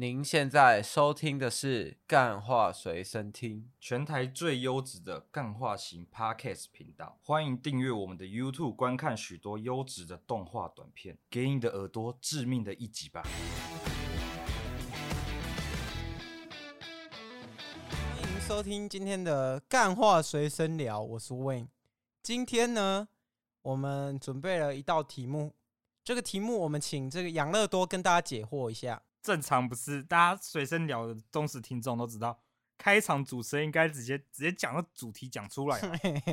您现在收听的是《干话随身听》，全台最优质的干话型 Podcast 频道。欢迎订阅我们的 YouTube，观看许多优质的动画短片，给你的耳朵致命的一击吧！欢迎收听今天的《干话随身聊》，我是 Wayne。今天呢，我们准备了一道题目，这个题目我们请这个养乐多跟大家解惑一下。正常不是，大家随身聊的忠实听众都知道，开场主持人应该直接直接讲到主题讲出来，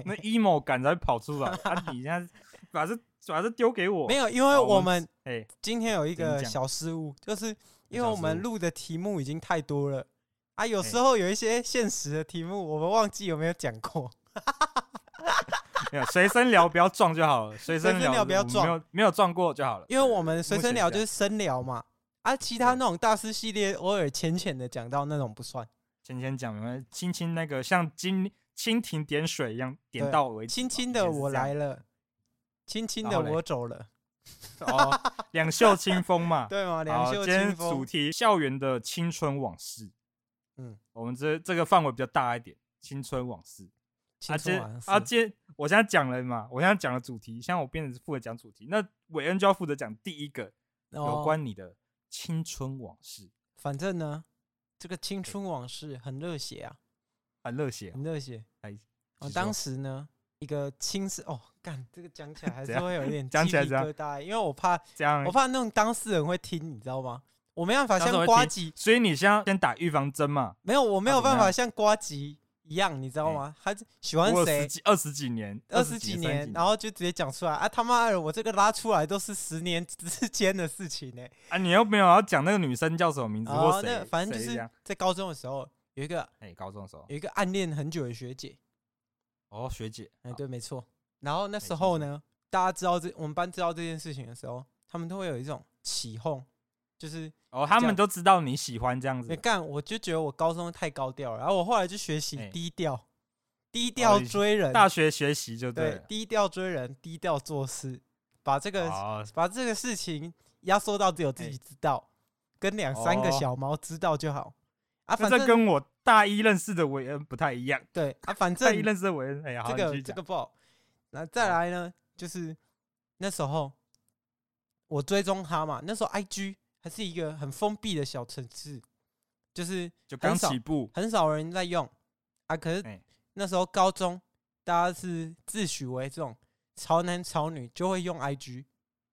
那 emo 感才会跑出来。啊，你现在把这把这丢给我，没有，因为我们哎，今天有一个小失误，就是因为我们录的题目已经太多了啊，有时候有一些现实的题目我们忘记有没有讲过。没有，随身聊不要撞就好了，随身聊不要撞，没有没有撞过就好了，因为我们随身聊就是深聊嘛。啊，其他那种大师系列，偶尔浅浅的讲到那种不算，浅浅讲，轻轻那个像蜻蜻蜓点水一样点到为止。轻轻的我来了，轻轻的我走了。哦，两袖清风嘛，对吗？两袖清风。今天主题校园的青春往事。嗯，我们这这个范围比较大一点，青春往事。青春往事。啊，今我现在讲了嘛，我现在讲了主题，现在我变成是负责讲主题，那韦恩就要负责讲第一个有关你的。青春往事，反正呢，这个青春往事很热血啊，很热血，很热血。哎，我当时呢，一个青涩哦，干这个讲起来还是会有一点鸡皮疙瘩，因为我怕这样，我怕那种当事人会听，你知道吗？我没办法像瓜吉，所以你先先打预防针嘛。没有，我没有办法像瓜吉。一样，你知道吗？他喜欢谁？二十几年，二十几年，然后就直接讲出来啊！他妈的，我这个拉出来都是十年之间的事情呢。啊，你又没有要讲那个女生叫什么名字？哦，那反正就是在高中的时候有一个，哎，高中的时候有一个暗恋很久的学姐。哦，学姐，哎，对，没错。然后那时候呢，大家知道这我们班知道这件事情的时候，他们都会有一种起哄。就是哦，他们都知道你喜欢这样子。没干，我就觉得我高中太高调了，然后我后来就学习低调，低调追人。大学学习就对，低调追人，低调做事，把这个把这个事情压缩到只有自己知道，跟两三个小猫知道就好。啊，反正跟我大一认识的韦恩不太一样。对啊，反正大一认识的韦恩，哎呀，这个这个不好。那再来呢，就是那时候我追踪他嘛，那时候 IG。还是一个很封闭的小城市，就是就刚起步，很少人在用啊。可是那时候高中，大家是自诩为这种潮男潮女，就会用 IG，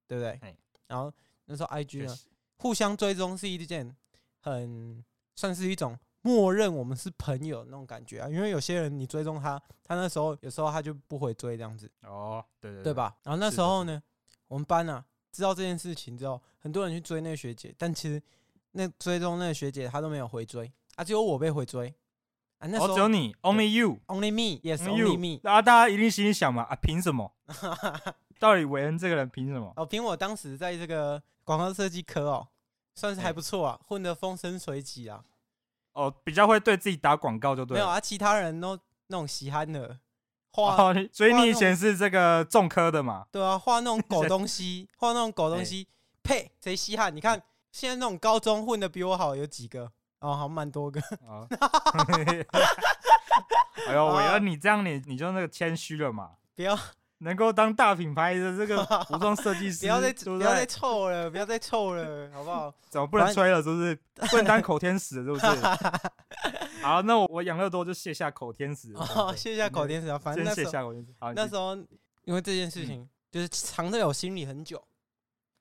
对不对？然后那时候 IG 呢，互相追踪是一件很算是一种默认我们是朋友那种感觉啊。因为有些人你追踪他，他那时候有时候他就不回追这样子。哦，对对对吧？然后那时候呢，我们班啊。知道这件事情之后，很多人去追那个学姐，但其实那追踪那个学姐她都没有回追啊，只有我被回追啊。那时候、哦、只有你，Only you，Only me，Yes，Only me。啊，大家一定心里想嘛，啊，凭什么？到底韦恩这个人凭什么？哦，凭我当时在这个广告设计科哦，算是还不错啊，混得风生水起啊。哦，比较会对自己打广告就对了。没有啊，其他人都那种稀罕的。画，所以你以前是这个重科的嘛？对啊，画那种狗东西，画那种狗东西，呸，贼稀罕！你看现在那种高中混的比我好有几个？哦，好蛮多个。哎呦，我要，你这样你你就那个谦虚了嘛？不要。能够当大品牌的这个 服装设计师，不要再不要再臭了，不要再臭了，好不好？怎么不能吹了？是不是不能当口天使？是不是？好，那我我养乐多就卸下口天使，卸下口天使啊！反正那时候那时候因为这件事情就是藏在我心里很久。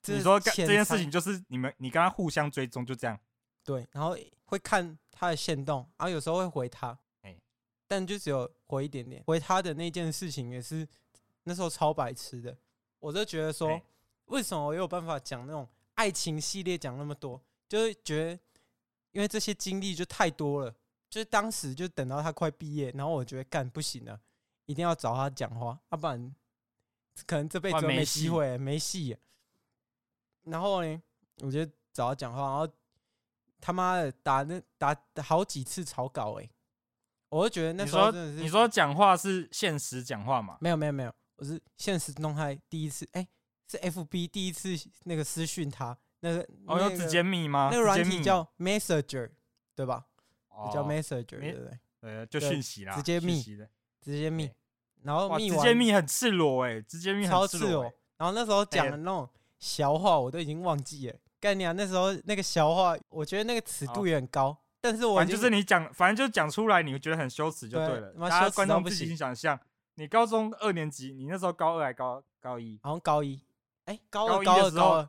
你说这件事情就是你们你跟他互相追踪就这样？对，然后会看他的限动，然后有时候会回他，但就只有回一点点。回他的那件事情也是。那时候超白痴的，我就觉得说，为什么我有办法讲那种爱情系列讲那么多？就是觉得，因为这些经历就太多了。就是当时就等到他快毕业，然后我觉得干不行了，一定要找他讲话，要不然可能这辈子没机会，没戏。然后呢，我就找他讲话，然后他妈的打那打好几次草稿，哎，我就觉得那时候你说讲话是现实讲话嘛？没有，没有，没有。我是现实动态第一次，哎、欸，是 FB 第一次那个私讯他，那个哦，有直接密吗？那个软体叫 Messenger，对吧？哦、叫 Messenger，对不对？呃，就讯息啦，直接密，直接密。然后密直接密很赤裸哎，直接密很赤裸。然后那时候讲的那种小话，我都已经忘记了。概念啊，那时候那个小话，我觉得那个尺度也很高。但是我反正就是你讲，反正就讲出来，你会觉得很羞耻就对了。大家观众自己想象，你高中二年级，你那时候高二还高高一？好像高一。哎，高二高二的时候，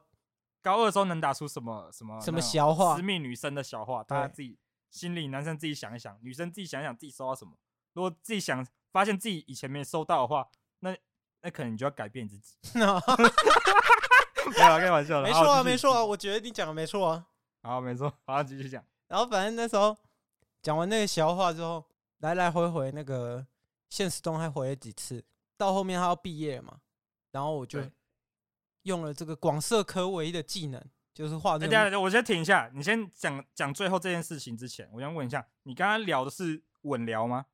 高二的时候能打出什么什么什么小话？私密女生的小话，大家自己心里，男生自己想一想，女生自己想一想，自己收到什么。如果自己想发现自己以前没收到的话，那那可能你就要改变自己。没有 开玩笑的。没错啊，没错啊，我觉得你讲的没错啊。好，没错，好，继续讲。然后反正那时候讲完那个笑话之后，来来回回那个现实中还回了几次。到后面他要毕业了嘛，然后我就用了这个广设科唯一的技能，就是画。等下，我先停一下，你先讲讲最后这件事情之前，我想问一下，你刚刚聊的是稳聊吗？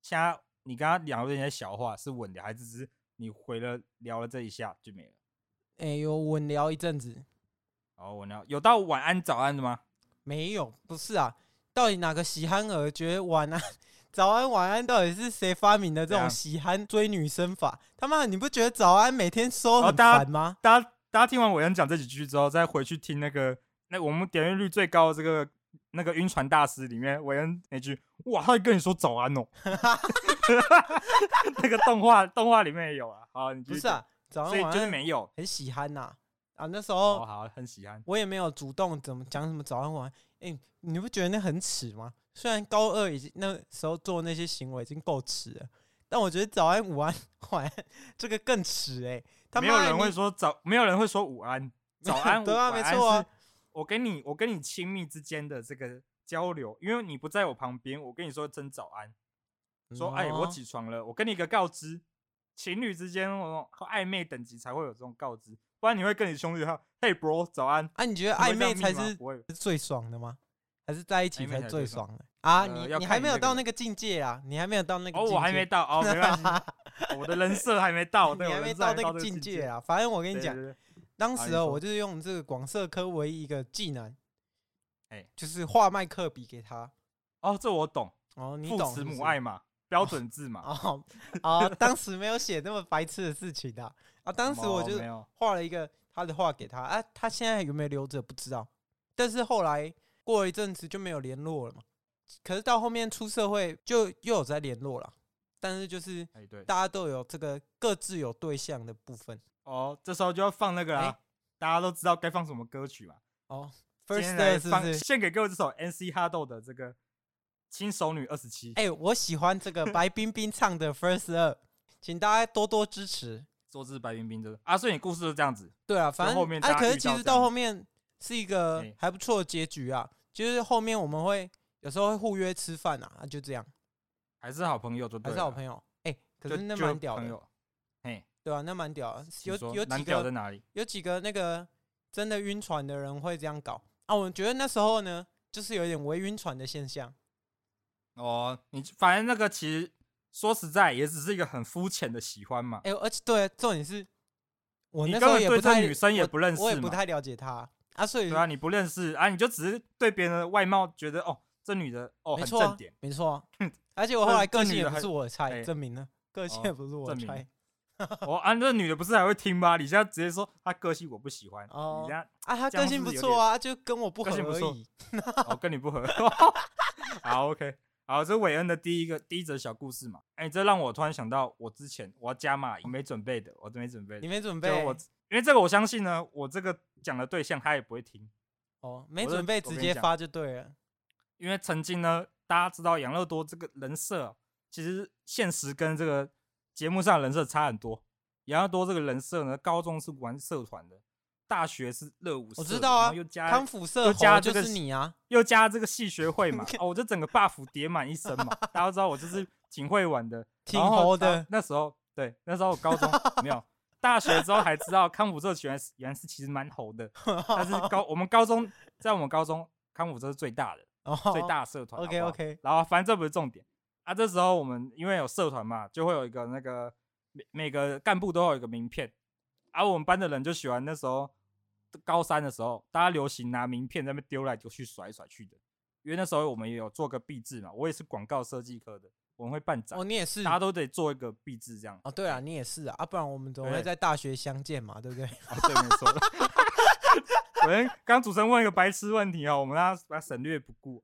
现在你刚刚聊的那些小话是稳聊，还是只是你回了聊了这一下就没了？哎、欸，有稳聊一阵子。哦，稳聊有到晚安早安的吗？没有，不是啊。到底哪个喜憨儿觉得晚安、早安、晚安到底是谁发明的这种喜憨追女生法？他妈，你不觉得早安每天说很烦吗？大家大家听完伟恩讲这几句之后，再回去听那个那我们点阅率最高的这个。那个晕船大师里面，韦恩那句哇，他会跟你说早安哦。那个动画动画里面也有啊。好，你不是啊，早安所以就是没有，很喜憨呐啊。那时候、哦、好很喜憨，我也没有主动怎么讲什么早安晚安。哎、欸，你不觉得那很耻吗？虽然高二已经那时候做那些行为已经够耻了，但我觉得早安午安晚安这个更耻哎、欸。他没有人会说早，没有人会说午安，早安对啊，没错啊。我跟你，我跟你亲密之间的这个交流，因为你不在我旁边，我跟你说真早安，说哎、欸，我起床了，我跟你一个告知，情侣之间和暧昧等级才会有这种告知，不然你会跟你兄弟说，嘿，bro，早安。啊，你觉得暧昧才是最爽的吗？还是在一起才最爽的啊？你你还没有到那个境界啊？你还没有到那个？哦，我还没到哦，没关系，我的人设还没到，你还没到那个境界啊？反正我跟你讲。当时哦，我就是用这个广社科唯一一个技能，哎，就是画麦克笔给他。哦，这我懂。哦，你懂。父慈母爱嘛，标准字嘛。哦，哦，当时没有写那么白痴的事情的。啊，当时我就画了一个他的画给他。啊，他现在有没有留着不知道。但是后来过了一阵子就没有联络了嘛。可是到后面出社会就又有在联络了。但是就是，大家都有这个各自有对象的部分。哦，这时候就要放那个啦，欸、大家都知道该放什么歌曲嘛。哦，First Day 放献给各位这首 NC 哈豆的这个《轻熟女二十七》。哎，我喜欢这个白冰冰唱的 First 二，请大家多多支持。说是白冰冰的啊，所以你故事就这样子。对啊，反正后面哎，可是其实到后面是一个还不错的结局啊。就是后面我们会有时候会互约吃饭啊，就这样，还是好朋友就对，还是好朋友。哎，可是那蛮屌的。对啊，那蛮屌的，有有几个在哪里？有几个那个真的晕船的人会这样搞啊？我觉得那时候呢，就是有点微晕船的现象。哦，你反正那个其实说实在，也只是一个很肤浅的喜欢嘛。哎，而且对，重点是，我那时候也不太女生也不认识，我也不太了解她啊，所以对啊，你不认识啊，你就只是对别人的外貌觉得哦，这女的哦很正点，没错。而且我后来个性也不是我的菜，证明了个性也不是我的菜。我 啊，这女的不是还会听吗？你现在直接说她个性我不喜欢。哦，你这样啊，她个性不错啊，就跟我不合而已。哦，跟你不合。好，OK，好，这是韦恩的第一个第一则小故事嘛。哎，这让我突然想到，我之前我要加码，我没准备的，我都没准备。你没准备？我因为这个，我相信呢，我这个讲的对象他也不会听。哦，没准备直接发就对了。因为曾经呢，大家知道养乐多这个人设，其实现实跟这个。节目上人设差很多，养乐多这个人设呢，高中是玩社团的，大学是热舞社，我知道啊，又加康复社，又加这个是你啊，又加这个戏学会嘛，哦，我就整个 buff 叠满一身嘛，大家都知道我就是挺会玩的，挺猴的。那时候对，那时候我高中 没有，大学之后才知道康复社原来是原来是其实蛮猴的，但是高我们高中在我们高中康复社是最大的，最大社团。OK OK，然后反正这不是重点。啊，这时候我们因为有社团嘛，就会有一个那个每每个干部都有一个名片，而、啊、我们班的人就喜欢那时候高三的时候，大家流行拿名片在那边丢来丢去、甩来甩去的。因为那时候我们也有做个毕制嘛，我也是广告设计科的，我们会办展。哦，你也是，大家都得做一个毕制这样。哦，对啊，你也是啊，啊，不然我们怎么会在大学相见嘛，对不对？哦，对，没错。我们刚主持人问一个白痴问题哦，我们让他把省略不顾。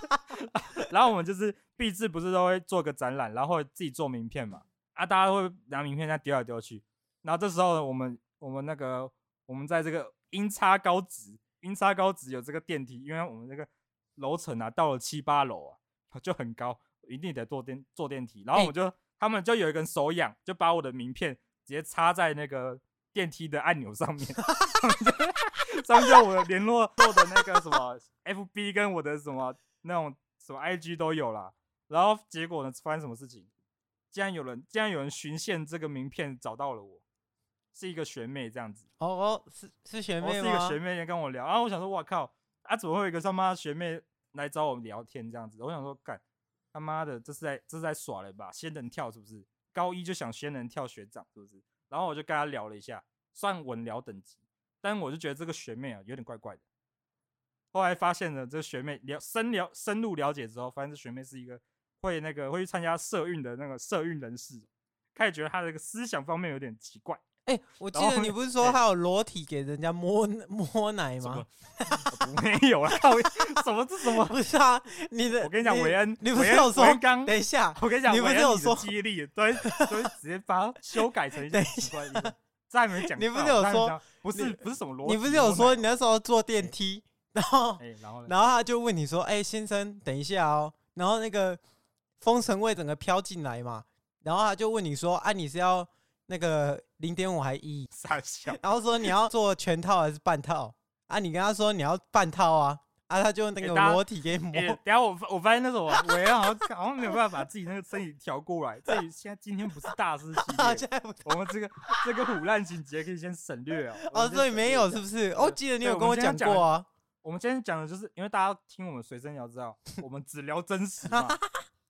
然后我们就是毕制，不是都会做个展览，然后自己做名片嘛？啊，大家会拿名片在丢来丢去。然后这时候呢，我们我们那个我们在这个音差高职，阴差高职有这个电梯，因为我们这个楼层啊，到了七八楼啊，就很高，一定得坐电坐电梯。然后我就、欸、他们就有一个人手痒，就把我的名片直接插在那个电梯的按钮上面。上面 我的联络做的那个什么 FB 跟我的什么那种什么 IG 都有啦，然后结果呢，发生什么事情？竟然有人竟然有人循线这个名片找到了我，是一个学妹这样子。哦哦，是是学妹吗？是一个学妹在跟我聊，然后我想说，哇靠，啊怎么会有一个他妈学妹来找我们聊天这样子？我想说，干他妈的，这是在这是在耍了吧？仙人跳是不是？高一就想仙人跳学长是不是？然后我就跟他聊了一下，算稳聊等级。但我就觉得这个学妹啊有点怪怪的。后来发现了，这个学妹了深了深入了解之后，发现这学妹是一个会那个会去参加社运的那个社运人士。开始觉得她这个思想方面有点奇怪。哎、欸，我记得你不是说他有裸体给人家摸 摸奶吗？没有啊，什么这什么？不是啊，你的我跟你讲，韦恩，你不是有说刚等一下，我跟你讲，你不是有说记忆力对，所以直接把它修改成一些奇怪的。再没讲，你不是有说不是不是什么逻辑？你不是有说你那时候坐电梯，然后、欸、然后然后他就问你说：“哎、欸，先生，等一下哦。”然后那个风尘味整个飘进来嘛，然后他就问你说：“啊，你是要那个零点五还一？”傻笑。然后说你要做全套还是半套？啊，你跟他说你要半套啊。啊，他就用那个裸体给摸。欸、等下我我发现那种我也好像好像没有办法把自己那个身体调过来。这里 现在今天不是大师系 列，我们这个这个腐烂情节可以先省略哦。哦，所以没有是不是？我记得你有跟我讲过啊。我们今天讲的就是，因为大家听我们随身聊知道，我们只聊真实嘛，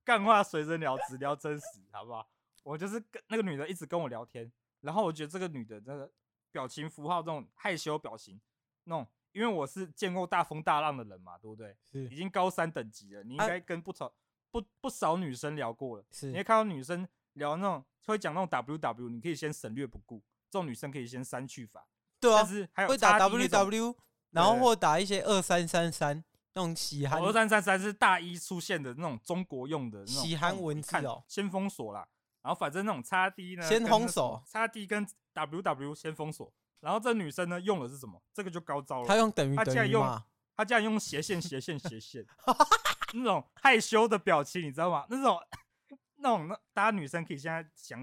干话随身聊只聊真实，好不好？我就是跟那个女的一直跟我聊天，然后我觉得这个女的那个表情符号这种害羞表情，那种。因为我是见过大风大浪的人嘛，对不对？是，已经高三等级了，你应该跟不少不不少女生聊过了。是，你会看到女生聊那种会讲那种 W W，你可以先省略不顾，这种女生可以先删去法。对啊，但是还有会打 W W，然后或打一些二三三三那种喜韩。二三三三是大一出现的那种中国用的那种喜韩文字哦，先封锁啦。然后反正那种叉 D 呢，先封锁，叉 D 跟 W W 先封锁。然后这女生呢用的是什么？这个就高招了。她用等于等于，她竟然用，她竟然用斜线斜线斜线，那种害羞的表情，你知道吗？那种那种那大家女生可以现在想，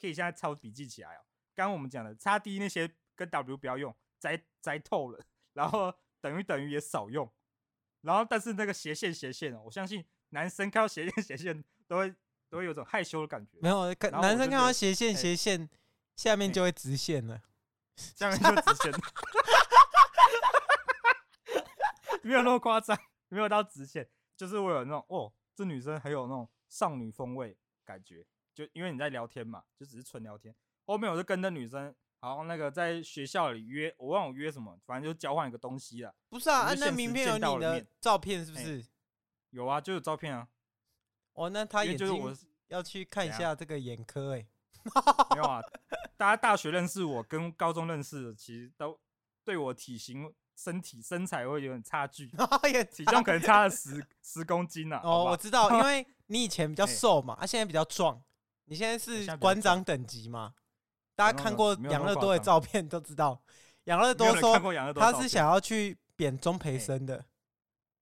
可以现在抄笔记起来哦。刚刚我们讲的叉 D 那些跟 W 不要用，摘摘透了。然后等于等于也少用。然后但是那个斜线斜线哦，我相信男生看到斜线斜线都会都会有种害羞的感觉。没有，男生看到斜线斜线 下面就会直线了。下面就直线，没有那么夸张，没有到直线，就是我有那种哦，这女生很有那种少女风味感觉，就因为你在聊天嘛，就只是纯聊天。后面我就跟那女生，好像那个在学校里约，我忘了约什么，反正就交换一个东西了。不是啊，那名片有你的照片是不是？有啊，就有照片啊。哦，那他也就是我要去看一下这个眼科哎。没有啊，大家大学认识我跟高中认识的，其实都对我体型、身体、身材会有点差距，体重可能差了十十公斤呢、啊。哦，我知道，因为你以前比较瘦嘛，啊，现在比较壮。你现在是馆长等级嘛？大家看过养乐多的照片都知道，养乐多说他是想要去贬钟培生的。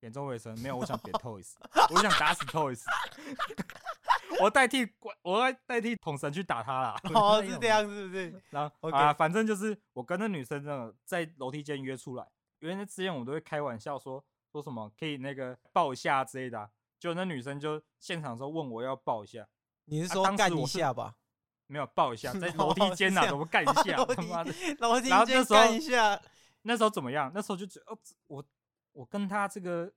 扁钟培生没有，我想扁 Toys，我想打死 Toys。我代替我代代替统神去打他啦。哦，是这样，是不是？然后 Okay. 啊，反正就是我跟那女生真的在楼梯间约出来，因为那之前我们都会开玩笑说说什么可以那个抱一下之类的、啊，就那女生就现场说问我要抱一下，你是说干一下吧？没有抱一下，在楼梯间呐，怎么干一下？他妈的，楼梯间干一下。那时候怎么样？那时候就觉得哦，我我跟他这个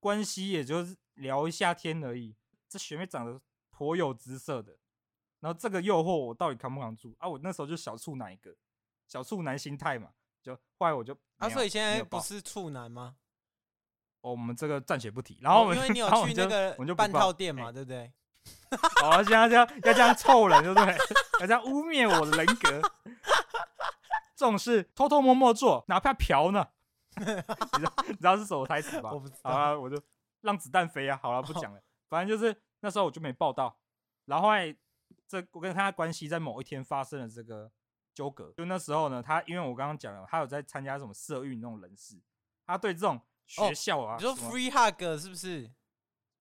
关系也就是聊一下天而已。这学妹长得。颇有姿色的，然后这个诱惑我到底扛不扛住啊？我那时候就小处男一个，小处男心态嘛，就后来我就啊，所以现在不是处男吗？哦，我们这个暂且不提。然后我们、哦、因为你有去那个我们就半套店嘛，对不对？好，现在这样要这样臭人，对不对？要这样污蔑我的人格，这种事偷偷摸摸做，哪怕嫖呢？你知道 你知道是什么台词吧？我不知道。好了，我就让子弹飞啊！好了，不讲了。反正就是那时候我就没报到，然后后来这我跟他关系在某一天发生了这个纠葛。就那时候呢，他因为我刚刚讲了，他有在参加什么社运那种人士，他对这种学校啊，你说 free hug 是不是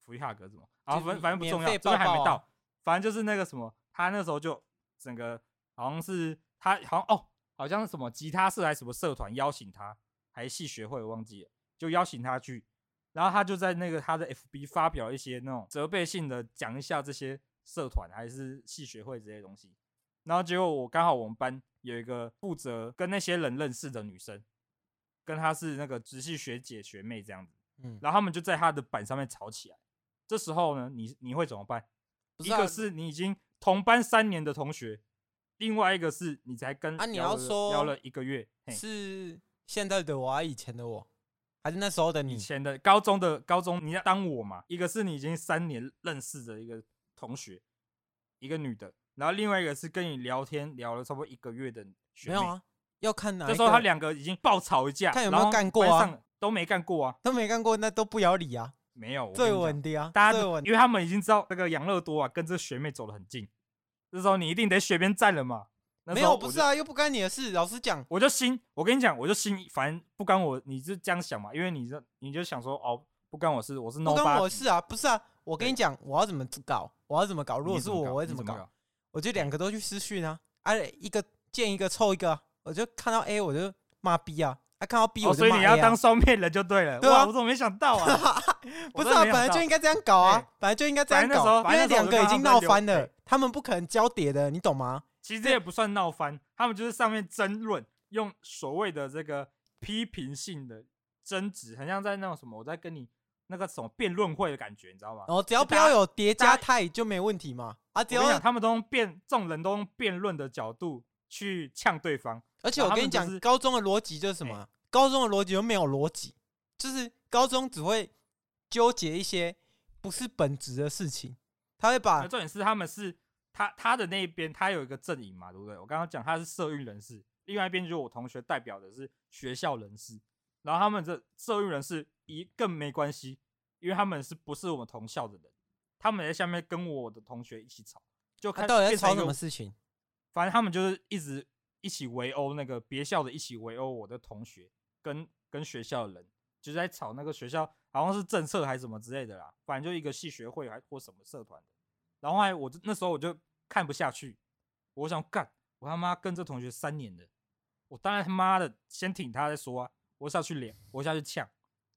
？free hug 什么？啊，反反正不重要，这个还没到。反正就是那个什么，他那时候就整个好像是他好像哦，好像是什么吉他社还是什么社团邀请他。还是系学会，我忘记了，就邀请他去，然后他就在那个他的 FB 发表一些那种责备性的讲一下这些社团还是系学会这些东西，然后结果我刚好我们班有一个负责跟那些人认识的女生，跟她是那个直系学姐学妹这样子，嗯，然后他们就在他的板上面吵起来，这时候呢，你你会怎么办？一个是你已经同班三年的同学，另外一个是你才跟啊，你要说聊了一个月是。现在的我还是以前的我，还是那时候的你？以前的高中的高中，你要当我嘛？一个是你已经三年认识的一个同学，一个女的，然后另外一个是跟你聊天聊了差不多一个月的学妹。没有啊，要看哪？这时候他两个已经爆吵一架，看有没有干过啊？都没干过啊，都没干过，那都不要理啊。没有，最稳的啊，大家都因为他们已经知道那个养乐多啊，跟这个学妹走得很近，这时候你一定得选边站了嘛。没有，不是啊，又不干你的事。老实讲，我就心，我跟你讲，我就心，反正不干我，你是这样想嘛？因为你这，你就想说，哦，不干我事，我是 nobody。不干我事啊，不是啊，我跟你讲，我要怎么搞，我要怎么搞。如果是我，我会怎么搞？我就两个都去私讯啊，哎、啊，一个见一个凑一个，我就看到 A 我就骂 B 啊，啊，看到 B 我就。所以你要当双面人就对了。对啊，我怎么没想到啊？不是啊，本来就应该这样搞啊，本来就应该这样搞，因为两个已经闹翻了，他们不可能交叠的，你懂吗？其实这也不算闹翻，他们就是上面争论，用所谓的这个批评性的争执，很像在那种什么，我在跟你那个什么辩论会的感觉，你知道吗？哦，只要不要有叠加态就没问题嘛。啊，只要他们都用辩，这种人都用辩论的角度去呛对方。而且我跟你讲，就是、高中的逻辑就是什么？欸、高中的逻辑又没有逻辑，就是高中只会纠结一些不是本质的事情，他会把重点是他们是。他他的那一边，他有一个阵营嘛，对不对？我刚刚讲他是社运人士，另外一边就是我同学代表的是学校人士，然后他们这社运人士一更没关系，因为他们是不是我们同校的人？他们在下面跟我的同学一起吵，就看到底在吵什么事情？反正他们就是一直一起围殴那个别校的，一起围殴我的同学跟跟学校的人，就是在吵那个学校好像是政策还是什么之类的啦，反正就一个系学会还或什么社团的。然后后来我就那时候我就看不下去，我想干，我他妈跟这同学三年了，我当然他妈的先挺他再说啊，我下去脸，我下去呛，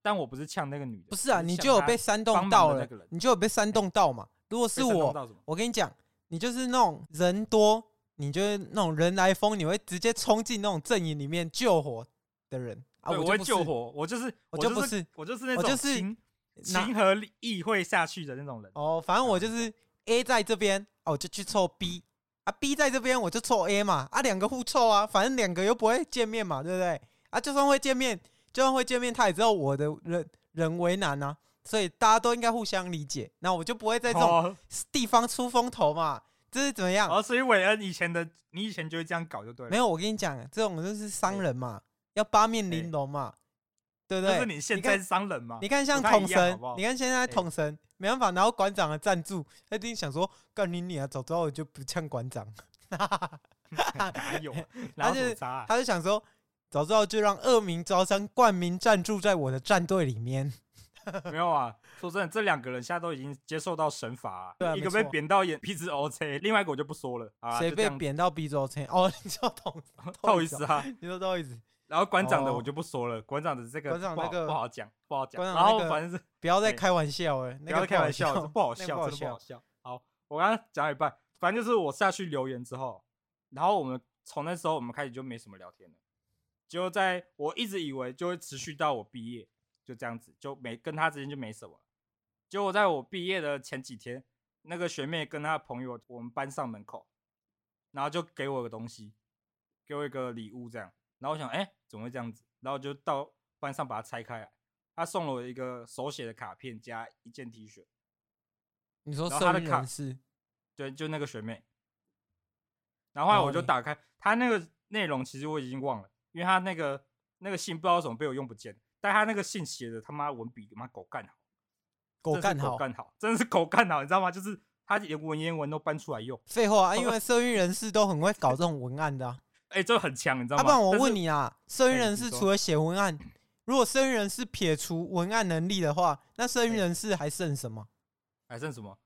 但我不是呛那个女的，不是啊，你就有被煽动到了，你就有被煽动到嘛。如果是我，我跟你讲，你就是那种人多，你就是那种人来疯，你会直接冲进那种阵营里面救火的人啊。我会救火，我就是我就不是我就是那种情情和意会下去的那种人。哦，反正我就是。A 在这边，哦，就去凑 B 啊；B 在这边，我就凑 A 嘛。啊，两个互凑啊，反正两个又不会见面嘛，对不对？啊，就算会见面，就算会见面，他也知道我的人人为难啊，所以大家都应该互相理解。那我就不会在这种地方出风头嘛。这是怎么样？哦，所以韦恩以前的你以前就会这样搞就对了。没有，我跟你讲，这种就是商人嘛，要八面玲珑嘛，对不对？就是你现在是商人嘛？你看像统神，你看现在统神。没办法，然后馆长的赞助，他一定想说干你你啊，早知道我就不呛馆长。哪有？他就他就想说，早知道就让恶名昭彰冠名赞助在我的战队里面。没有啊，说真的，这两个人现在都已经接受到神罚、啊，对啊、一个被贬到眼 鼻子 O C，另外一个我就不说了啊。谁被贬到鼻子 O C？哦，你说同不好意思啊，你说不好意思。然后馆长的我就不说了，馆长的这个馆长那个不好讲，不好讲。然后反正是不要再开玩笑了，不要开玩 笑，不好笑，真的不好笑。好，我刚刚讲一半，反正就是我下去留言之后，然后我们从那时候我们开始就没什么聊天了，就在我一直以为就会持续到我毕业，就这样子，就没跟他之间就没什么。结果在我毕业的前几天，那个学妹跟她的朋友我们班上门口，然后就给我个东西，给我一个礼物这样。然后我想，哎、欸，怎么会这样子？然后就到班上把它拆开来，他送了我一个手写的卡片加一件 T 恤。你说他的卡是？对，就那个学妹。然后后来我就打开他那个内容，其实我已经忘了，因为他那个那个信不知道为什么被我用不见，但他那个信写的他妈文笔他妈狗干好，狗干好，狗干好，真的是狗干好，你知道吗？就是他连文言文都搬出来用。废话啊，因为社运人士都很会搞这种文案的、啊。哎、欸，这很强，你知道吗？啊、不然我问你啊，社运人士除了写文案，如果社运人士撇除文案能力的话，那社运人士还剩什么？还剩什么？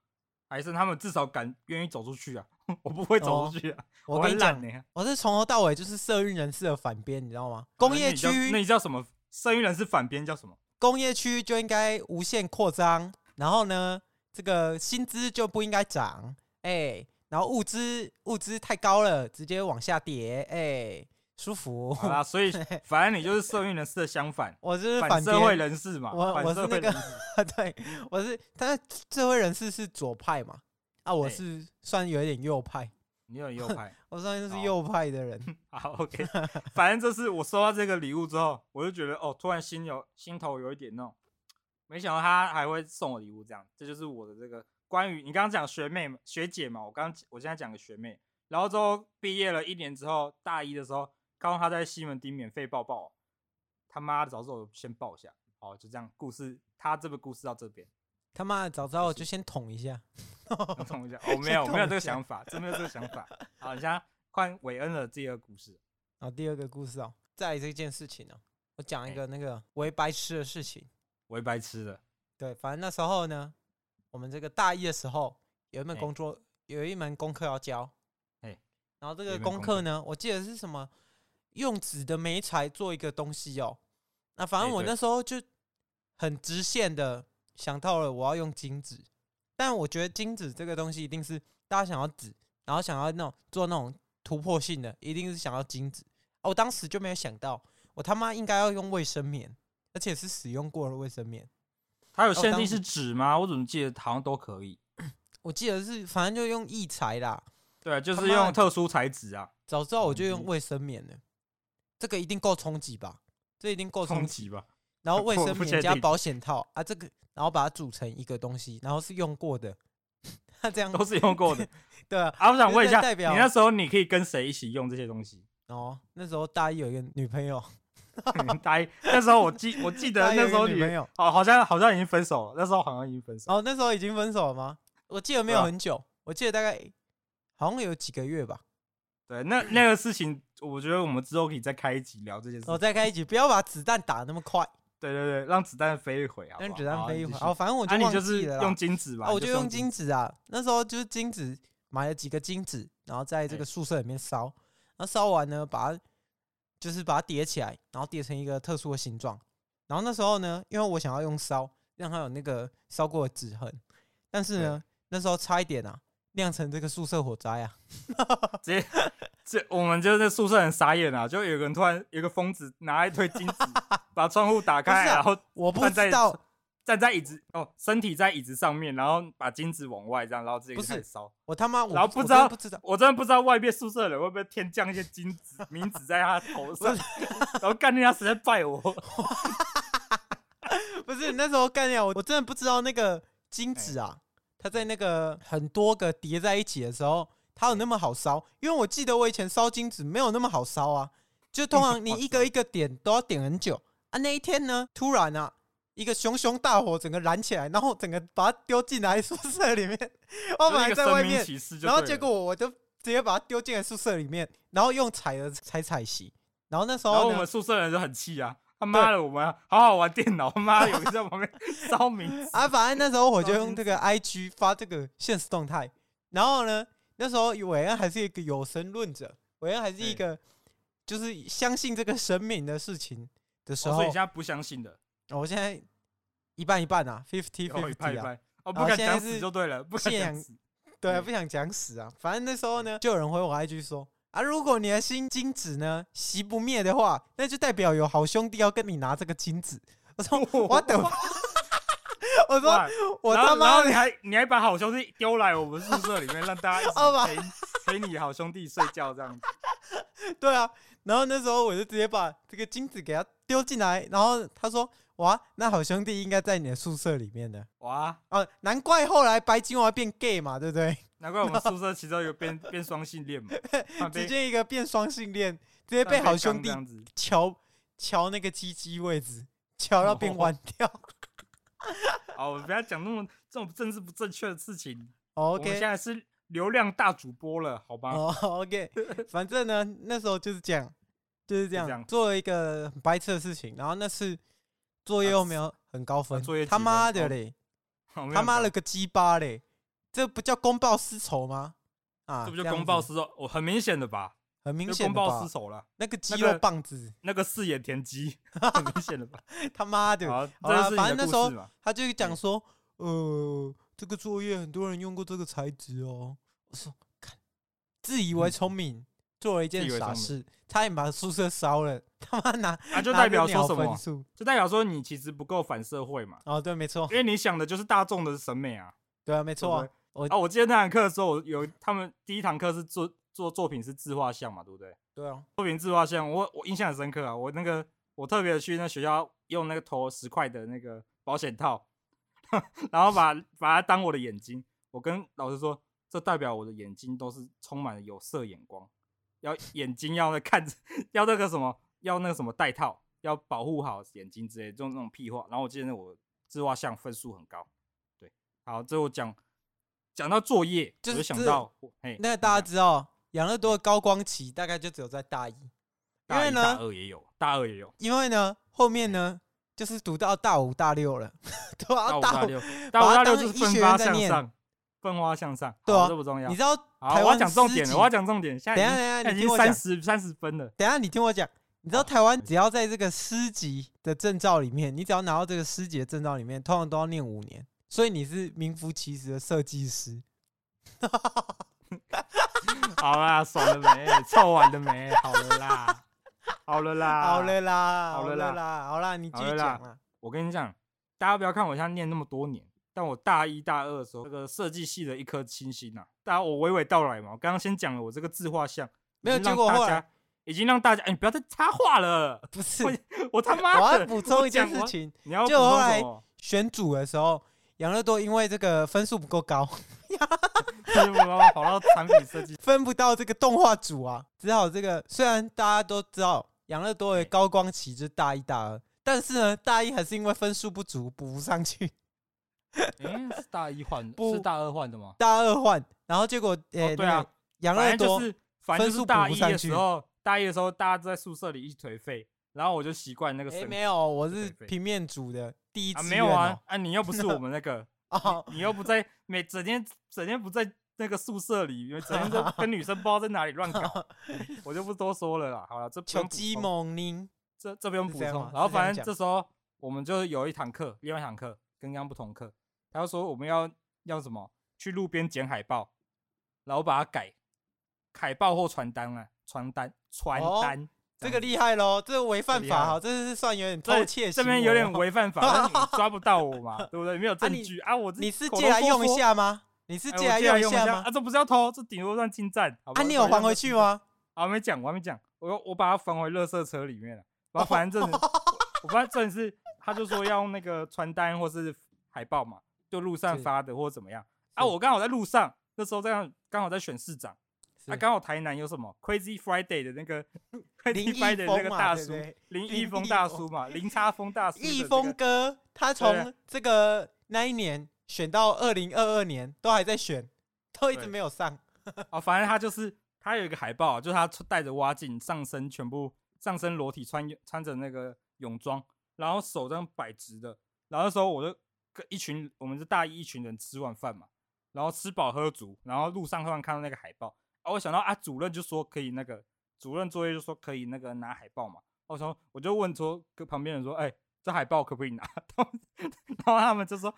还剩他们至少敢愿意走出去啊！我不会走出去啊！哦、我跟你讲，我是从头到尾就是社运人士的反边，你知道吗？工业区、啊，那你叫什么？社运人士反边叫什么？工业区就应该无限扩张，然后呢，这个薪资就不应该涨，哎、欸。然后物资物资太高了，直接往下跌，哎、欸，舒服。好啦，所以 反正你就是社运人士的相反，我是反社会人士嘛。我我是那个，对，我是，但是社会人士是左派嘛，啊，我是算有一点右派。你有右派，我算是右派的人。好，好，OK。反正这是我收到这个礼物之后，我就觉得哦，突然心有心头有一点那种，没想到他还会送我礼物，这样，这就是我的这个。关于你刚刚讲学妹学姐嘛，我刚我现在讲个学妹，然后之后毕业了一年之后，大一的时候，刚刚她在西门町免费抱抱，他妈的早知道我先抱一下，好，就这样，故事他这个故事到这边，他妈的早知道我就先捅一下，捅一下，我、哦、没有没有这个想法，真没有这个想法，好，你现在换韦恩的第二个故事，好，第二个故事哦，再来这件事情呢、哦，我讲一个那个为白痴的事情，为白痴的，对，反正那时候呢。我们这个大一的时候有一门工作，有一门功课要交，然后这个功课呢，我记得是什么，用纸的媒材做一个东西哦。那反正我那时候就很直线的想到了我要用金纸，但我觉得金纸这个东西一定是大家想要纸，然后想要那种做那种突破性的，一定是想要金纸。我当时就没有想到，我他妈应该要用卫生棉，而且是使用过的卫生棉。它有限定是纸吗？我怎么记得好像都可以。我记得是，反正就用异材啦。对，就是用特殊材质啊。早知道我就用卫生棉了。这个一定够冲击吧？这一定够冲击吧？然后卫生 棉加保险套啊，这个然后把它组成一个东西，然后是用过的。那这样都是用过的。对啊。啊，我想问一下，代表你那时候你可以跟谁一起用这些东西？哦，那时候大一有一个女朋友。大一那时候我记 我记得那时候女朋友哦好像好像已经分手了，那时候好像已经分手哦，那时候已经分手了吗？我记得没有很久，啊、我记得大概好像有几个月吧。对，那那个事情，我觉得我们之后可以再开一集聊这件事。我、哦、再开一集，不要把子弹打那么快。对对对，让子弹飞一会啊，让子弹飞一会。哦，反正我就忘记了、啊、就是用金子吧、哦，我就用金子啊。那时候就是金子，买了几个金子，然后在这个宿舍里面烧，欸、然后烧完呢，把它。就是把它叠起来，然后叠成一个特殊的形状。然后那时候呢，因为我想要用烧，让它有那个烧过的纸痕。但是呢，那时候差一点啊，酿成这个宿舍火灾啊！直接，这我们就在宿舍很傻眼啊！就有个人突然，有个疯子拿一堆金纸，把窗户打开，啊、然后我不知道。站在椅子哦，身体在椅子上面，然后把金子往外这样，然后自己开始烧。我他妈，然后不知道，不知道，我真的不知道外面宿舍的人会不会天降一些金子、冥纸在他头上，然后干那家实在拜我。不是那时候干掉我，我真的不知道那个金子啊，它在那个很多个叠在一起的时候，它有那么好烧？因为我记得我以前烧金子没有那么好烧啊，就通常你 一个一个点都要点很久啊。那一天呢，突然啊。一个熊熊大火，整个燃起来，然后整个把它丢进来宿舍里面。我本来在外面，然后结果我我就直接把它丢进来宿舍里面，然后用踩的踩踩洗。然后那时候，然后我们宿舍人就很气啊！他妈的，我们好好玩电脑，他妈有人在旁边烧名啊！反正那时候我就用这个 IG 发这个现实动态。然后呢，那时候韦恩还是一个有神论者，韦恩还是一个就是相信这个神明的事情的时候，所以现在不相信的。我现在一半一半啊，fifty fifty 啊，哦，不敢讲死就对了，不想死，对啊，不想讲死啊。反正那时候呢，就有人回我 IG 说啊，如果你的心金子呢熄不灭的话，那就代表有好兄弟要跟你拿这个金子。我说我等，我说我他妈，你还你还把好兄弟丢来我们宿舍里面，让大家一起 陪陪你好兄弟睡觉这样子。对啊，然后那时候我就直接把这个金子给他丢进来，然后他说：“哇，那好兄弟应该在你的宿舍里面的。”哇，啊，难怪后来白金娃变 gay 嘛，对不对？难怪我们宿舍其中有变变双性恋嘛，直接一个变双性恋，直接被好兄弟敲敲那个鸡鸡位置，敲到变弯掉。好，我不要讲那么这种政治不正确的事情。OK，我们现在是。流量大主播了，好吧？哦、oh,，OK，反正呢，那时候就是这样，就是这样，这样做了一个很白痴的事情。然后那次作业又没有很高分，啊、作业他妈的嘞，哦、他妈了个鸡巴嘞，这不叫公报私仇吗？啊，这不就公报私仇，我很明显的吧，很明显公报私仇了。那个肌肉棒子，那个四眼田鸡，很明显的吧？他妈的，好了，反正那时候他就讲说，呃。这个作业很多人用过这个材质哦。我说，看，自以为聪明，嗯、做了一件傻事，差点把宿舍烧了。他妈拿啊，就代表说什么？就代表说你其实不够反社会嘛。哦，对，没错，因为你想的就是大众的审美啊。对啊，没错、啊。我啊，我记得那堂课的时候，有他们第一堂课是做做作品是自画像嘛，对不对？对啊，作品自画像，我我印象很深刻啊。我那个我特别去那学校用那个投十块的那个保险套。然后把把它当我的眼睛，我跟老师说，这代表我的眼睛都是充满了有色眼光，要眼睛要那看着，要那个什么，要那个什么戴套，要保护好眼睛之类的，这种那种屁话。然后我记得我自画像分数很高，对，好，最后讲讲到作业，就是、我就想到，嘿，那大家知道养乐多的高光期大概就只有在大一，因为呢，大二也有，大二也有，因为呢，后面呢。就是读到大五大六了，对啊，大五大六，大五大六就是奋发向上，奋发向上，对啊，这不重要。你知道台湾讲重点了，我要讲重点。现在等下等下，已经三十三十分了。等下你听我讲，你知道台湾只要在这个师级的证照里面，你只要拿到这个师级的证照里面，通常都要念五年，所以你是名副其实的设计师。好啦，爽了没？凑完了没？好了啦。好了啦，好了啦，好了啦，好啦，你继续讲啊。我跟你讲，大家不要看我现在念那么多年，但我大一大二的时候，这个设计系的一颗星星呐。大家我娓娓道来嘛，我刚刚先讲了我这个自画像，没有结果后来已经让大家，哎，你不要再插话了。不是，我他妈，我要补充一件事情。你要就后来选组的时候，养乐多因为这个分数不够高，跑到产品设计，分不到这个动画组啊，只好这个虽然大家都知道。养乐多的高光期就是大一、大二，但是呢，大一还是因为分数不足补不上去。是大一换，不是大二换的吗？大二换，然后结果，哎、欸哦，对啊，杨二多分数补不上去。大一的时候，大家都在宿舍里一起颓废，然后我就习惯那个。哎、欸，没有，我是平面组的第一次、喔。啊，没有啊，啊，你又不是我们那个 啊，你又不在，每整天整天不在。那个宿舍里，因为整天都跟女生不知道在哪里乱搞，我就不多说了啦。好了，这求鸡猛宁，这这边补充。然后反正这时候我们就有一堂课，另外一堂课跟刚刚不同课。他就说我们要要什么？去路边捡海报，然后把它改海报或传单啊，传单传单，这个厉害喽，这个违犯法哈，这是算有点偷窃。这边有点违犯法，但你抓不到我嘛，对不对？没有证据啊，我你是借来用一下吗？你是借来用一下吗？啊，这不是要偷，这顶多算侵占。啊，你有还回去吗？啊，我没讲，我还没讲。我我把它放回垃圾车里面了。然后反正这，我发现这是，他就说要用那个传单或是海报嘛，就路上发的或者怎么样。啊，我刚好在路上，那时候这样刚好在选市长。啊，刚好台南有什么 Crazy Friday 的那个 Crazy Friday 的那个大叔林一峰大叔嘛，林差峰大叔。一峰哥，他从这个那一年。选到二零二二年都还在选，都一直没有上。哦，反正他就是他有一个海报，就是他带着蛙镜，上身全部上身裸体穿穿着那个泳装，然后手这样摆直的。然后那时候我就跟一群我们是大一一群人吃完饭嘛，然后吃饱喝足，然后路上突然看到那个海报，啊，我想到啊，主任就说可以那个主任作业就说可以那个拿海报嘛。我说我就问说跟旁边人说，哎、欸，这海报可不可以拿？然后他们就说。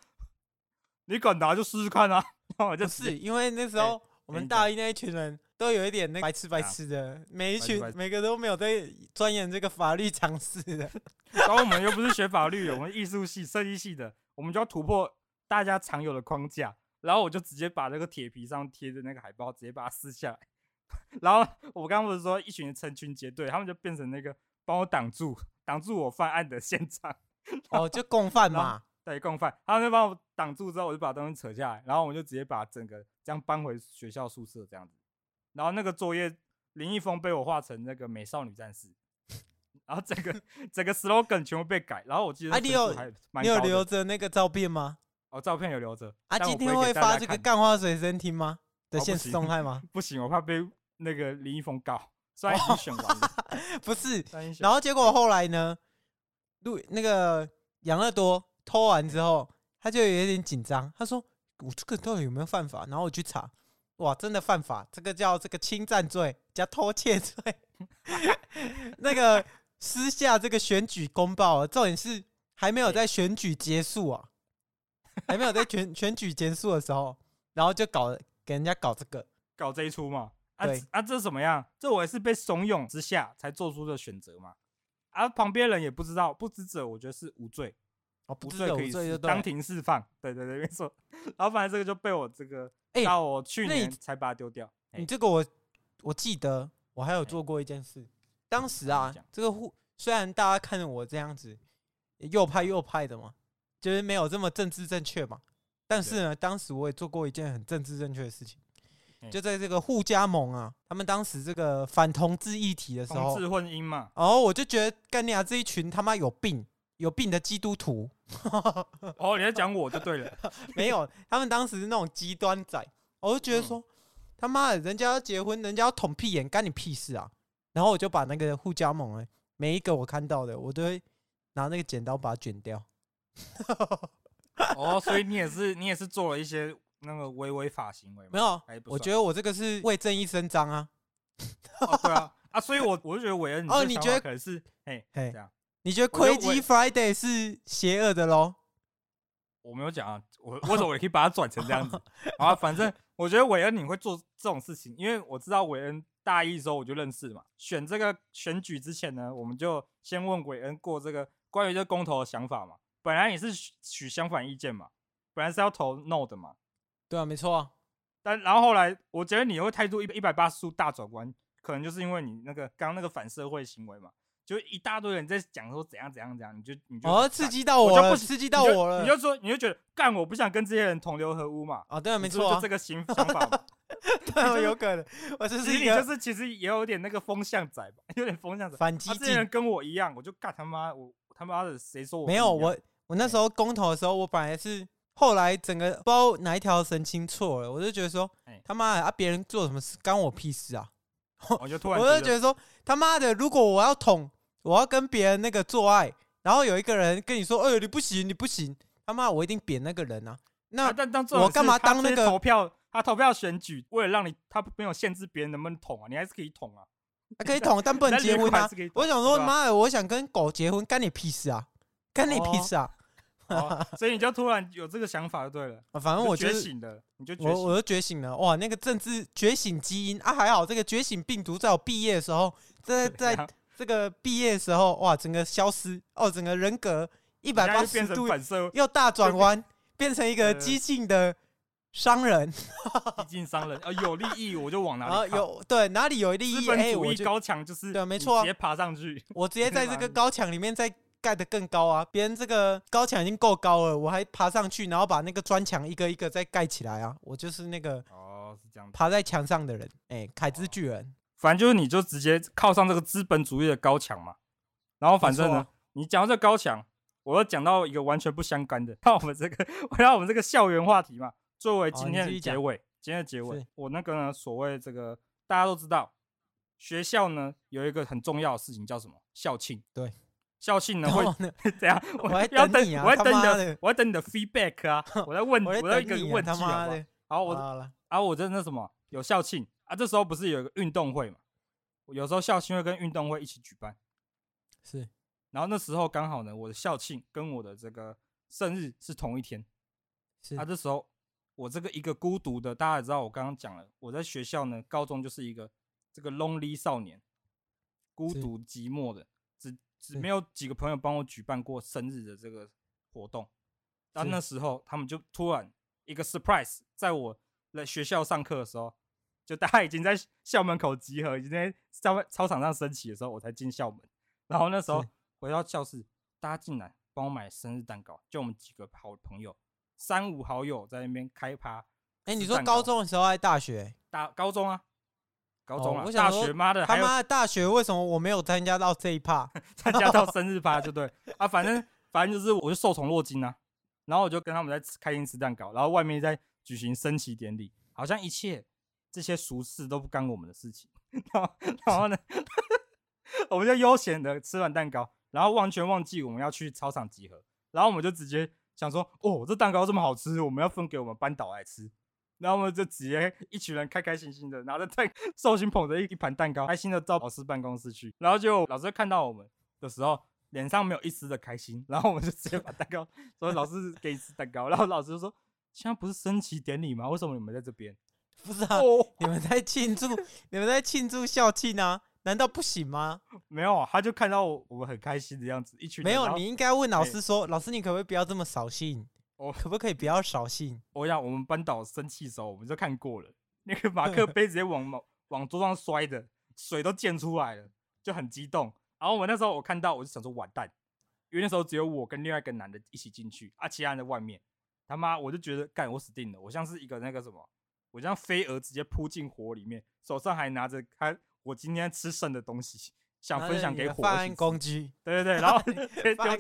你敢拿就试试看啊！然后我就是因为那时候我们大一那一群人都有一点那白痴白痴的，每一群每个都没有在钻研这个法律常识的。然后我们又不是学法律的，我们艺术系、设计系的，我们就要突破大家常有的框架。然后我就直接把那个铁皮上贴的那个海报直接把它撕下来，然后我刚刚不是说一群人成群结队，他们就变成那个帮我挡住挡住我犯案的现场。哦，就共犯嘛。对，共犯，他们就帮我挡住之后，我就把东西扯下来，然后我们就直接把整个这样搬回学校宿舍这样子。然后那个作业林一峰被我画成那个美少女战士，然后整个整个 slogan 全部被改。然后我记得，啊，你有你有留着那个照片吗？哦，照片有留着。啊，今天会发这个干花水声听吗？的现实动态吗？不行，我怕被那个林一峰告。虽然已经选完了，不是。然后结果后来呢？录那个养乐多。偷完之后，他就有点紧张。他说：“我这个到底有没有犯法？”然后我去查，哇，真的犯法！这个叫这个侵占罪加偷窃罪。那个私下这个选举公报啊，重点是还没有在选举结束啊，还没有在选选举结束的时候，然后就搞给人家搞这个，搞这一出嘛。啊对啊，这怎么样？这我也是被怂恿之下才做出的选择嘛。啊，旁边人也不知道，不知者我觉得是无罪。哦，不是可以当庭释放，对对对，没错。然后反正这个就被我这个，哎，到我去年才把它丢掉。你这个我我记得，我还有做过一件事。当时啊，这个互虽然大家看着我这样子右派右派的嘛，就是没有这么政治正确嘛。但是呢，当时我也做过一件很政治正确的事情，就在这个互加盟啊，他们当时这个反同志议题的时候，同志婚姻嘛。哦，我就觉得干你啊，这一群他妈有病。有病的基督徒，哦，你在讲我就对了，没有，他们当时是那种极端仔，我就觉得说，嗯、他妈的，人家要结婚，人家要捅屁眼，干你屁事啊！然后我就把那个护家盟，哎，每一个我看到的，我都会拿那个剪刀把它卷掉。哦，所以你也是，你也是做了一些那个违违法行为吗？没有，我觉得我这个是为正义伸张啊。哦、对啊，啊，所以我我就觉得韦恩，哦，你觉得可能是，嘿，嘿，这样。你觉得亏鸡 Friday 是邪恶的喽？我没有讲啊，我为什么我也可以把它转成这样子？啊，反正我觉得韦恩你会做这种事情，因为我知道韦恩大一的时候我就认识嘛。选这个选举之前呢，我们就先问韦恩过这个关于这个公投的想法嘛。本来也是取相反意见嘛，本来是要投 No 的嘛。对啊，没错啊。但然后后来，我觉得你会态度一一百八十度大转弯，可能就是因为你那个刚刚那个反社会行为嘛。就一大堆人在讲说怎样怎样怎样，你就你就哦刺激到我了，我刺激到我了，你就说你就觉得干，我不想跟这些人同流合污嘛。啊，对啊，没错，就这个想想法嘛。对，有可能，我就是你就是其实也有点那个风向仔吧，有点风向仔。反击，这些人跟我一样，我就干他妈，我他妈的谁说我没有我？我那时候公投的时候，我本来是后来整个不知道哪一条神经错了，我就觉得说他妈的啊，别人做什么事干我屁事啊！我就突然 我就觉得说他妈的，如果我要捅。我要跟别人那个做爱，然后有一个人跟你说：“哎呦，你不行，你不行！”他妈，我一定扁那个人啊！那但当我干嘛当那个投票？他投票选举，为了让你他没有限制别人能不能捅啊，你还是可以捅啊，可以捅，但不能 结婚啊！我想说，妈的，我想跟狗结婚，干你屁事啊！干你屁事啊！所以你就突然有这个想法就对了。反正我觉醒的，你就我我就觉醒了哇！那个政治觉醒基因啊，还好这个觉醒病毒在我毕业的时候，在 在。这个毕业的时候，哇，整个消失哦，整个人格一百八十度又大转弯，变成一个激进的商人。毕竟商人啊，有利益我就往哪里有对哪里有利益，哎，我高墙就是对，没错，直接爬上去。我直接在这个 高墙里面再盖得更高啊！别人这个高墙已经够高了，我还爬上去，然后把那个砖墙一个一个再盖起来啊！我就是那个哦，是这样，爬在墙上的人，哎，凯之巨人。反正就是，你就直接靠上这个资本主义的高墙嘛。然后反正呢，你讲到这高墙，我又讲到一个完全不相干的，看我们这个，回到我们这个校园话题嘛。作为今天的结尾，今天的结尾，我那个呢，所谓这个大家都知道，学校呢有一个很重要的事情叫什么？校庆。对，校庆呢会 怎样？我要等你啊！我还等你的，我还等你的 feedback 啊！我在问，我在一个问题啊。好，我啊，我在那什么有校庆。啊，这时候不是有一个运动会嘛？有时候校庆会跟运动会一起举办，是。然后那时候刚好呢，我的校庆跟我的这个生日是同一天，是。啊，这时候我这个一个孤独的，大家也知道，我刚刚讲了，我在学校呢，高中就是一个这个 lonely 少年，孤独寂寞的，只只没有几个朋友帮我举办过生日的这个活动。但那时候他们就突然一个 surprise，在我来学校上课的时候。就大家已经在校门口集合，已经在外操场上升旗的时候，我才进校门。然后那时候回到教室，大家进来帮我买生日蛋糕，就我们几个好朋友，三五好友在那边开趴。哎、欸，你说高中的时候还是大学？大高中啊，高中啊。哦、大学妈的，他妈的大学为什么我没有参加到这一趴？参加到生日趴就对啊，反正反正就是我就受宠若惊啊。然后我就跟他们在开心吃蛋糕，然后外面在举行升旗典礼，好像一切这些俗事都不干我们的事情。然后，然后呢，我们就悠闲的吃完蛋糕，然后完全忘记我们要去操场集合，然后我们就直接想说：“哦，这蛋糕这么好吃，我们要分给我们班导来吃。”然后我们就直接一群人开开心心的拿着蛋，寿星捧着一一盘蛋糕，开心的到老师办公室去。然后就老师看到我们的时候，脸上没有一丝的开心。然后我们就直接把蛋糕说：“老师给你吃蛋糕。”然后老师就说：“现在不是升旗典礼吗？为什么你们在这边？”不是啊，你们在庆祝，你们在庆祝校庆啊？难道不行吗？没有啊，他就看到我们很开心的样子，一群人没有。你应该问老师说：“老师，你可不可以不要这么扫兴？”我可不可以不要扫兴？我想我们班导生气的时候，我们就看过了，那个马克杯直接往 往桌上摔的，水都溅出来了，就很激动。然后我那时候我看到，我就想说完蛋，因为那时候只有我跟另外一个男的一起进去，啊，其他人在外面。他妈，我就觉得干我死定了，我像是一个那个什么，我像飞蛾直接扑进火里面，手上还拿着他我今天吃剩的东西。想分享给伙伴攻击，对对对，然后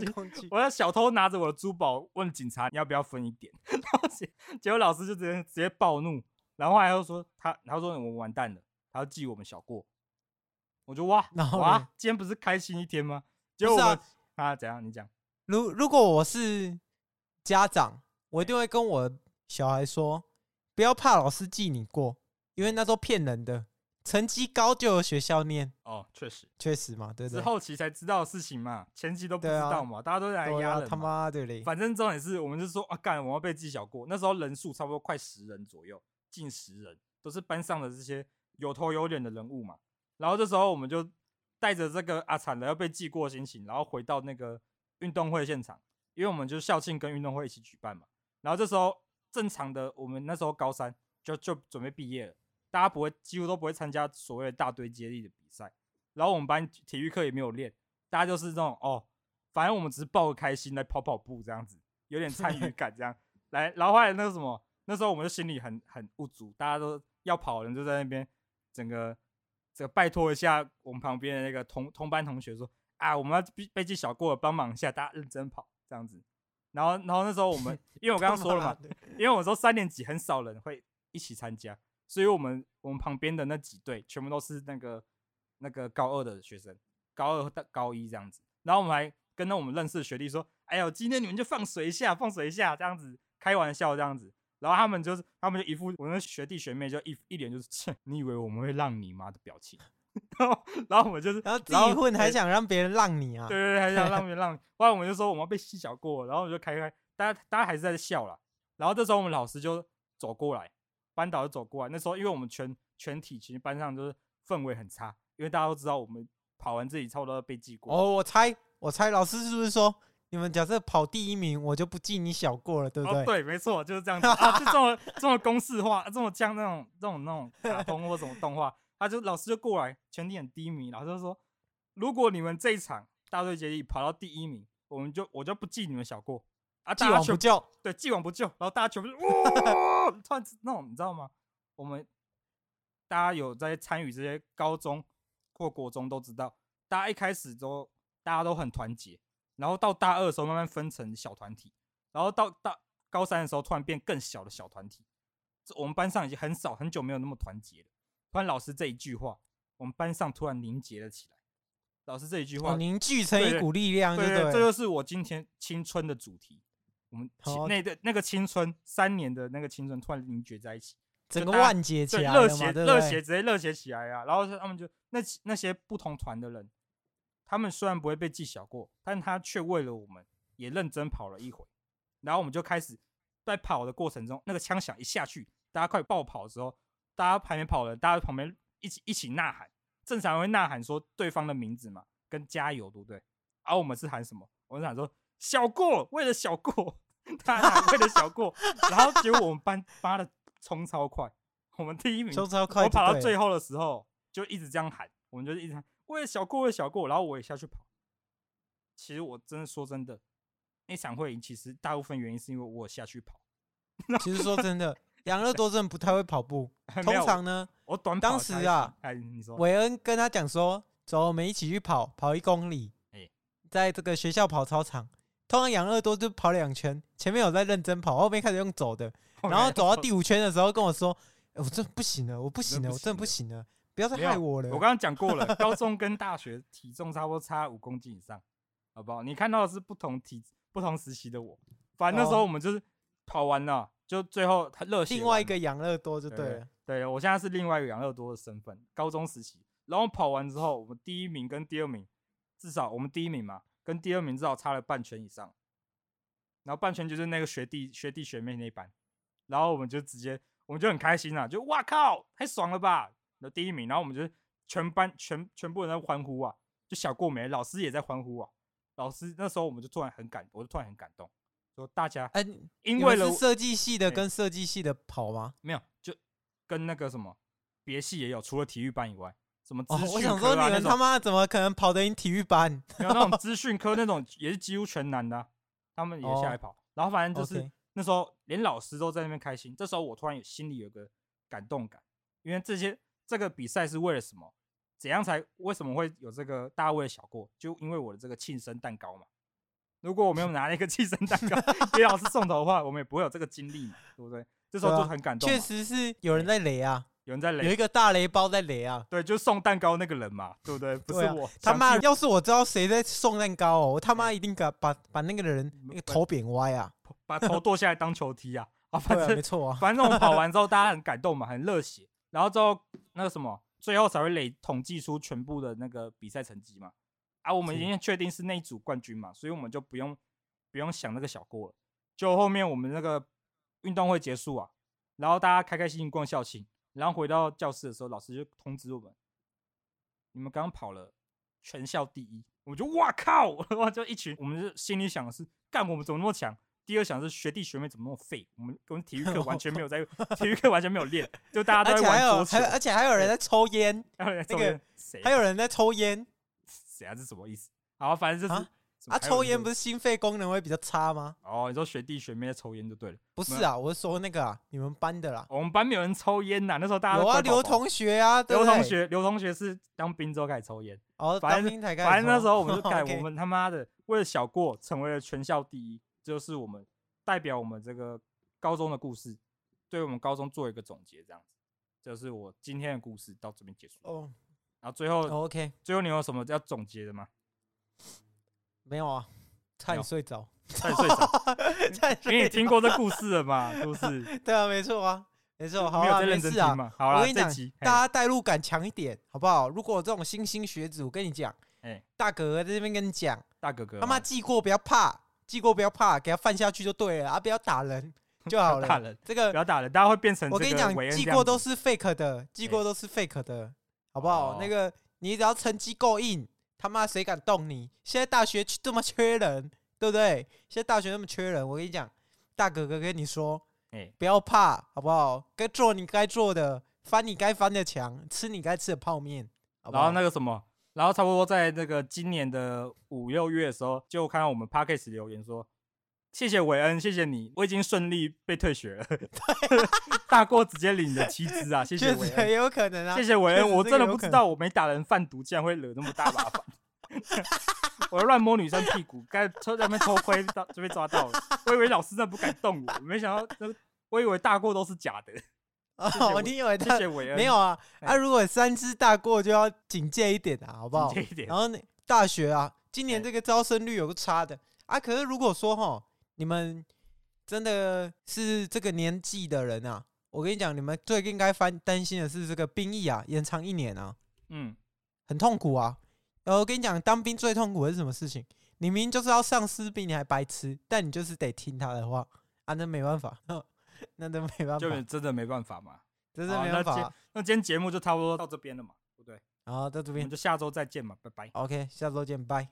我要小偷拿着我的珠宝问警察，你要不要分一点，然后结结果老师就直接直接暴怒，然后后来又说他，然后说我们完蛋了，他要记我们小过，我就哇哇，今天不是开心一天吗？结果我们啊，啊怎样？你讲，如如果我是家长，我一定会跟我小孩说，不要怕老师记你过，因为那都骗人的。成绩高就有学校念哦，确实确实嘛，对对，是后期才知道的事情嘛，前期都不知道嘛，啊、大家都在压人，他妈的嘞！反正重点是我们就说啊，干，我要被记小过。那时候人数差不多快十人左右，近十人，都是班上的这些有头有脸的人物嘛。然后这时候我们就带着这个啊惨了要被记过的心情，然后回到那个运动会现场，因为我们就校庆跟运动会一起举办嘛。然后这时候正常的我们那时候高三就就准备毕业了。大家不会，几乎都不会参加所谓的大堆接力的比赛。然后我们班体育课也没有练，大家就是这种哦，反正我们只是抱个开心来跑跑步这样子，有点参与感这样。来，然后后来那个什么，那时候我们就心里很很不足，大家都要跑的人就在那边，整个这个拜托一下我们旁边的那个同同班同学说啊，我们要被记小过了，帮忙一下，大家认真跑这样子。然后然后那时候我们，因为我刚刚说了嘛，因为我说三年级很少人会一起参加。所以我们我们旁边的那几队全部都是那个那个高二的学生，高二到高一这样子。然后我们还跟那我们认识的学弟说：“哎呦，今天你们就放水一下，放水一下，这样子开玩笑这样子。”然后他们就是他们就一副我那学弟学妹就一一脸就是切，你以为我们会让你吗的表情。然后然后我们就是然后自己混还想让别人让你啊？对对对，还想让别人让你。后来我们就说我们要被记小过，然后我们就开开，大家大家还是在笑啦。然后这时候我们老师就走过来。班导就走过来，那时候因为我们全全体其实班上就是氛围很差，因为大家都知道我们跑完自己差不多要被记过。哦，我猜我猜老师是不是说你们假设跑第一名，我就不记你小过了，对不对？哦、对，没错，就是这样子，啊、就这么这么公式化，这么像那种这种那种卡通或什么动画，他就老师就过来，全体很低迷，老师就说，如果你们这一场大队接力跑到第一名，我们就我就不记你们小过。啊！既往不咎，对，既往不咎。然后大家全部就哇，突然那种，你知道吗？我们大家有在参与这些高中或国中都知道，大家一开始都大家都很团结，然后到大二的时候慢慢分成小团体，然后到大高三的时候突然变更小的小团体。这我们班上已经很少很久没有那么团结了。突然老师这一句话，我们班上突然凝结了起来。老师这一句话，凝聚成一股力量，对对，这就是我今天青春的主题。我们那个那个青春三年的那个青春突然凝结在一起，整个万劫起来，热血热血直接热血起来啊！然后他们就那那些不同团的人，他们虽然不会被记小过，但他却为了我们也认真跑了一回。然后我们就开始在跑的过程中，那个枪响一下去，大家快爆跑的时候，大家还没跑了，大家旁边一起一起呐喊，正常会呐喊说对方的名字嘛，跟加油，对不对？而、啊、我们是喊什么？我们是喊说小过，为了小过。他为了小过，然后结果我们班发的冲超快，我们第一名，冲超快，我跑到最后的时候就一直这样喊，我们就一直喊，为了小过，为了小过，然后我也下去跑。其实我真的说真的，那场会赢，其实大部分原因是因为我下去跑。其实说真的，养乐多真的不太会跑步。通常呢，我短当时啊，哎，你说，韦恩跟他讲说，走，我们一起去跑，跑一公里。哎，在这个学校跑操场，通常养乐多就跑两圈，前面有在认真跑，后面开始用走的，然后走到第五圈的时候跟我说，欸、我真不行了，我不行了，我真的不行了，不要再害我了。我刚刚讲过了，高中跟大学体重差不多差五公斤以上，好不好？你看到的是不同体不同时期的我，反正那时候我们就是。跑完了，就最后他热血。另外一个养乐多就对了。对，对，对，我现在是另外一个养乐多的身份，高中时期。然后跑完之后，我们第一名跟第二名，至少我们第一名嘛，跟第二名至少差了半圈以上。然后半圈就是那个学弟学弟学妹那一班，然后我们就直接，我们就很开心啊，就哇靠，太爽了吧！那第一名，然后我们就全班全全部人在欢呼啊，就小过没，老师也在欢呼啊。老师那时候我们就突然很感，我就突然很感动。说大家，哎，因为了设计系的跟设计系的跑吗？没有，就跟那个什么别系也有，除了体育班以外，什么资讯、啊哦、我想说你们他妈怎么可能跑得赢体育班？然后那种资讯科那种也是几乎全男的、啊，他们也下来跑。哦、然后反正就是那时候连老师都在那边开心。这时候我突然有心里有个感动感，因为这些这个比赛是为了什么？怎样才为什么会有这个大家为了小过？就因为我的这个庆生蛋糕嘛。如果我没有拿那个庆生蛋糕 给老师送头的话，我们也不会有这个经历嘛，对不对？这时候就很感动。确实是有人在雷啊，有人在雷，有一个大雷包在雷啊。对，就送蛋糕那个人嘛，对不对？不是我。他妈，要是我知道谁在送蛋糕哦，我他妈一定把把把那个人那个头扁歪啊，把头剁下来当球踢啊！啊，反正没错啊。反正我们跑完之后，大家很感动嘛，很热血。然后之后那个什么，最后才会累统计出全部的那个比赛成绩嘛。啊，我们已经确定是那一组冠军嘛，所以我们就不用。不用想那个小过了，就后面我们那个运动会结束啊，然后大家开开心心逛校庆，然后回到教室的时候，老师就通知我们，你们刚刚跑了全校第一，我就哇靠，我就一群，我们就心里想的是，干我们怎么那么强？第二想的是学弟学妹怎么那么废？我们我们体育课完全没有在，体育课完全没有练，就大家都在玩桌球，而且还有人在抽烟，那个谁？还有人在抽烟，谁啊？这什么意思？好，反正就是。啊，抽烟不是心肺功能会比较差吗？哦，你说学弟学妹在抽烟就对了。不是啊，我是说那个啊，你们班的啦。我们班没有人抽烟呐，那时候大家都有啊，刘同学啊，刘同学，刘同学是当兵之后开始抽烟。哦，当兵才开始。反正那时候我们就改，我们他妈的为了小过成为了全校第一，就是我们代表我们这个高中的故事，对我们高中做一个总结，这样子，就是我今天的故事到这边结束。哦，然后最后，OK，最后你有什么要总结的吗？没有啊。差点睡着，差点睡着。你也听过这故事了嘛？是不是？对啊，没错啊，没错。好啊，没事啊。好我跟你讲，大家代入感强一点，好不好？如果这种新兴学子，我跟你讲，哎，大哥哥在这边跟你讲，大哥哥，他妈记过不要怕，记过不要怕，给他犯下去就对了啊！不要打人 就好了。打人，这个不要打人，大家会变成。我跟你讲，记过都是 fake 的，记过都是 fake 的，好不好？那个你只要成绩够硬，他妈谁敢动你？现在大学这么缺人。对不对？现在大学那么缺人，我跟你讲，大哥哥跟你说，哎，不要怕，好不好？该做你该做的，翻你该翻的墙，吃你该吃的泡面。然后那个什么，然后差不多在那个今年的五六月的时候，就看到我们 p a c k a g e 留言说，谢谢韦恩，谢谢你，我已经顺利被退学了，大过直接领你的七支啊，谢谢韦恩，也有可能啊，谢谢韦恩，我真的不知道我没打人贩毒，竟然会惹那么大麻烦。我乱摸女生屁股，在那边偷窥到就被抓到了。我以为老师真的不敢动我，没想到我以为大过都是假的。哦，我你以为他没有啊？啊，如果三支大过就要警戒一点啊，好不好？警戒一点。然后那大学啊，今年这个招生率有个差的啊。可是如果说哈，你们真的是这个年纪的人啊，我跟你讲，你们最应该翻担心的是这个兵役啊，延长一年啊，嗯，很痛苦啊。呃，我跟你讲，当兵最痛苦的是什么事情？你明明就是要上士兵，你还白痴，但你就是得听他的话啊，那没办法，那都没办法，就真的没办法嘛，真的没办法。那今天节目就差不多到这边了嘛，对不对？好，到这边，我们就下周再见嘛，拜拜。OK，下周见，拜。